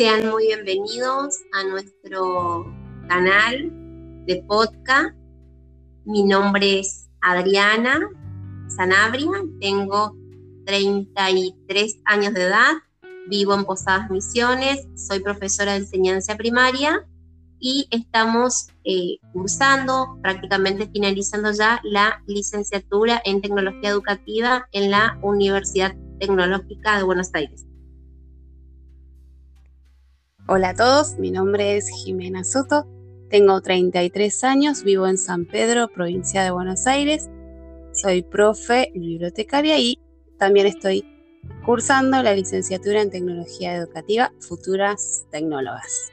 Sean muy bienvenidos a nuestro canal de podcast. Mi nombre es Adriana Sanabria, tengo 33 años de edad, vivo en Posadas Misiones, soy profesora de enseñanza primaria y estamos eh, cursando, prácticamente finalizando ya la licenciatura en tecnología educativa en la Universidad Tecnológica de Buenos Aires. Hola a todos, mi nombre es Jimena Soto, tengo 33 años, vivo en San Pedro, provincia de Buenos Aires, soy profe y bibliotecaria y también estoy cursando la licenciatura en tecnología educativa Futuras Tecnólogas.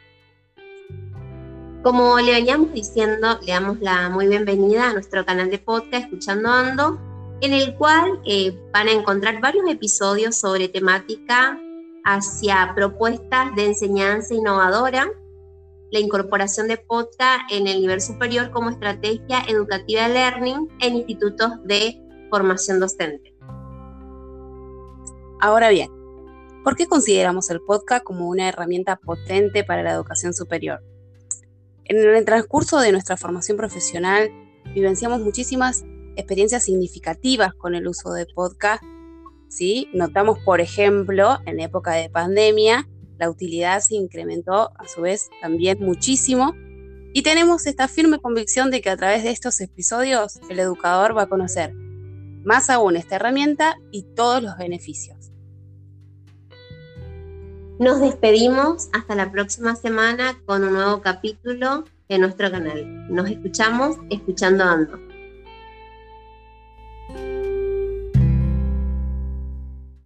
Como le veníamos diciendo, le damos la muy bienvenida a nuestro canal de podcast Escuchando Ando, en el cual eh, van a encontrar varios episodios sobre temática hacia propuestas de enseñanza innovadora, la incorporación de podcast en el nivel superior como estrategia educativa de learning en institutos de formación docente. Ahora bien, ¿por qué consideramos el podcast como una herramienta potente para la educación superior? En el transcurso de nuestra formación profesional vivenciamos muchísimas experiencias significativas con el uso de podcast. Notamos, por ejemplo, en época de pandemia, la utilidad se incrementó a su vez también muchísimo y tenemos esta firme convicción de que a través de estos episodios el educador va a conocer más aún esta herramienta y todos los beneficios. Nos despedimos hasta la próxima semana con un nuevo capítulo en nuestro canal. Nos escuchamos escuchando Ando.